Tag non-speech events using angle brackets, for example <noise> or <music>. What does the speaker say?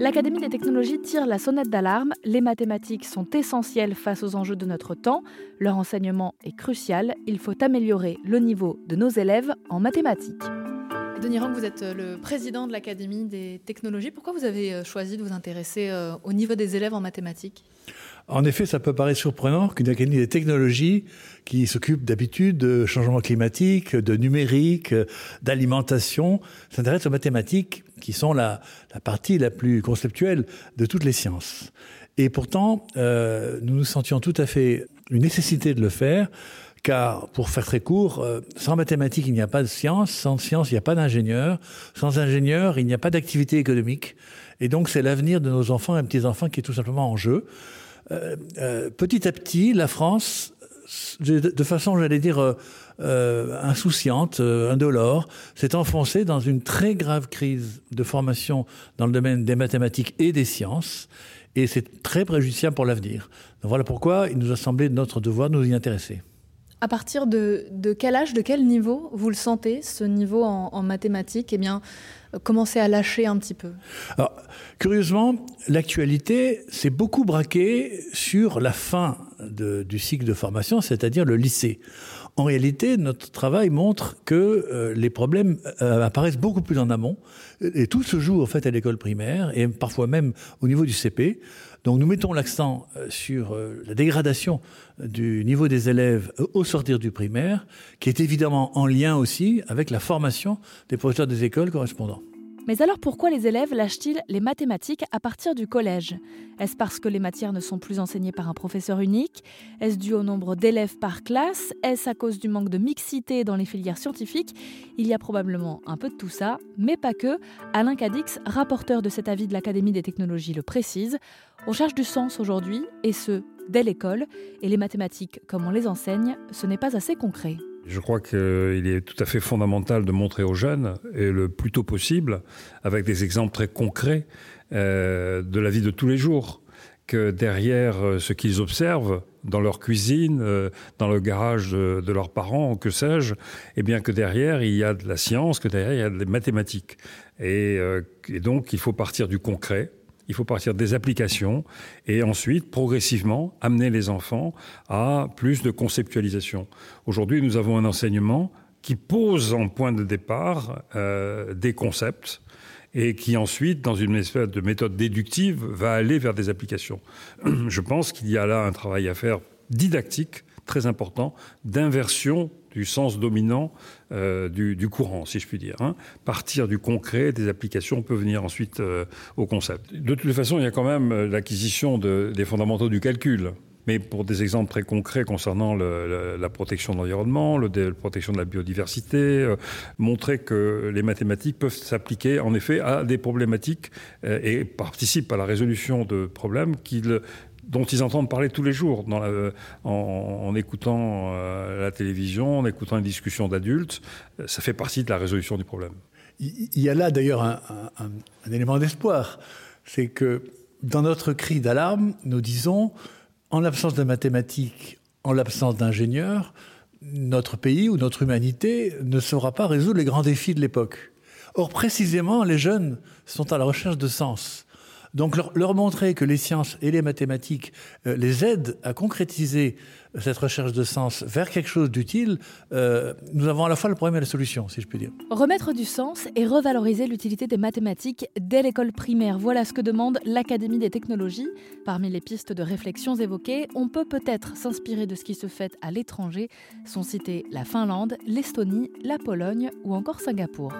L'Académie des technologies tire la sonnette d'alarme. Les mathématiques sont essentielles face aux enjeux de notre temps. Leur enseignement est crucial. Il faut améliorer le niveau de nos élèves en mathématiques. Denis Rang, vous êtes euh, le président de l'Académie des technologies. Pourquoi vous avez euh, choisi de vous intéresser euh, au niveau des élèves en mathématiques? En effet, ça peut paraître surprenant qu'une académie des technologies qui s'occupe d'habitude de changement climatique, de numérique, d'alimentation, s'intéresse aux mathématiques qui sont la, partie la plus conceptuelle de toutes les sciences. Et pourtant, nous nous sentions tout à fait une nécessité de le faire car, pour faire très court, euh, sans mathématiques, il n'y a pas de science, sans science, il n'y a pas d'ingénieur, sans ingénieur, il n'y a pas d'activité économique. Et donc, c'est l'avenir de nos enfants et petits-enfants qui est tout simplement en jeu. Euh, euh, petit à petit, la France, de façon, j'allais dire, insouciante, indolore, s'est enfoncée dans une très grave crise de formation dans le domaine des mathématiques et des sciences, et c'est très préjudiciable pour l'avenir. Voilà pourquoi il nous a semblé notre devoir de nous y intéresser. À partir de, quel âge, de quel niveau vous le sentez, ce niveau en, mathématiques? Eh bien, euh, commencer à lâcher un petit peu. Alors, curieusement, l'actualité s'est beaucoup braquée sur la fin du cycle de formation, c'est-à-dire le lycée. En réalité, notre travail montre que euh, les problèmes euh, apparaissent beaucoup plus en amont, et tout se joue en fait à l'école primaire et parfois même au niveau du CP. Donc nous mettons l'accent euh, sur euh, la dégradation du niveau des élèves euh, au sortir du primaire, qui est évidemment en lien aussi avec la formation des professeurs des écoles correspondants. Mais alors pourquoi les élèves lâchent-ils les mathématiques à partir du collège? Est-ce parce que les matières ne sont plus enseignées par un professeur unique? Est-ce dû au nombre d'élèves par classe? Est-ce à cause du manque de mixité dans les filières scientifiques? Il y a probablement un peu de tout ça, mais pas que. Alain Cadix, rapporteur de cet avis de l'Académie des technologies, le précise. On cherche du sens aujourd'hui, et ce, dès l'école, et les mathématiques, comme on les enseigne, ce n'est pas assez concret. Je crois qu'il est tout à fait fondamental de montrer aux jeunes, et le plus tôt possible, avec des exemples très concrets euh, de la vie de tous les jours, que derrière euh, ce qu'ils observent dans leur cuisine, euh, dans le garage de, leurs parents, que sais-je, eh bien que derrière il y a de la science, que derrière il y a des mathématiques, et donc il faut partir du concret il faut partir des applications et ensuite, progressivement, amener les enfants à plus de conceptualisation. Aujourd'hui, nous avons un enseignement qui pose en point de départ euh, des concepts et qui ensuite, dans une espèce de méthode déductive, va aller vers des applications. <clears throat> Je pense qu'il y a là un travail à faire didactique très important d'inversion du sens dominant euh, du, courant, si je puis dire. Hein. Partir du concret, des applications, peut venir ensuite euh, au concept. De toute façon, il y a quand même euh, l'acquisition des fondamentaux du calcul. Mais pour des exemples très concrets concernant la protection de l'environnement, la protection de la biodiversité, montrer que les mathématiques peuvent s'appliquer en effet à des problématiques et participent à la résolution de problèmes qu'ils dont ils entendent parler tous les jours en, écoutant euh, la télévision, en écoutant une discussion d'adultes. Ça fait partie de la résolution du problème. Il y a là d'ailleurs un, élément d'espoir. C'est que dans notre cri d'alarme, nous disons, en l'absence de mathématiques, en l'absence d'ingénieurs, notre pays ou notre humanité ne saura pas résoudre les grands défis de l'époque. Or, précisément, les jeunes sont à la recherche de sens. Donc leur, montrer que les sciences et les mathématiques euh, les aident à concrétiser cette recherche de sens vers quelque chose d'utile, euh, nous avons à la fois le problème et la solution, si je puis dire. Remettre du sens et revaloriser l'utilité des mathématiques dès l'école primaire, voilà ce que demande l'Académie des technologies. Parmi les pistes de réflexion évoquées, on peut peut-être s'inspirer de ce qui se fait à l'étranger. Sont cités la Finlande, l'Estonie, la Pologne ou encore Singapour.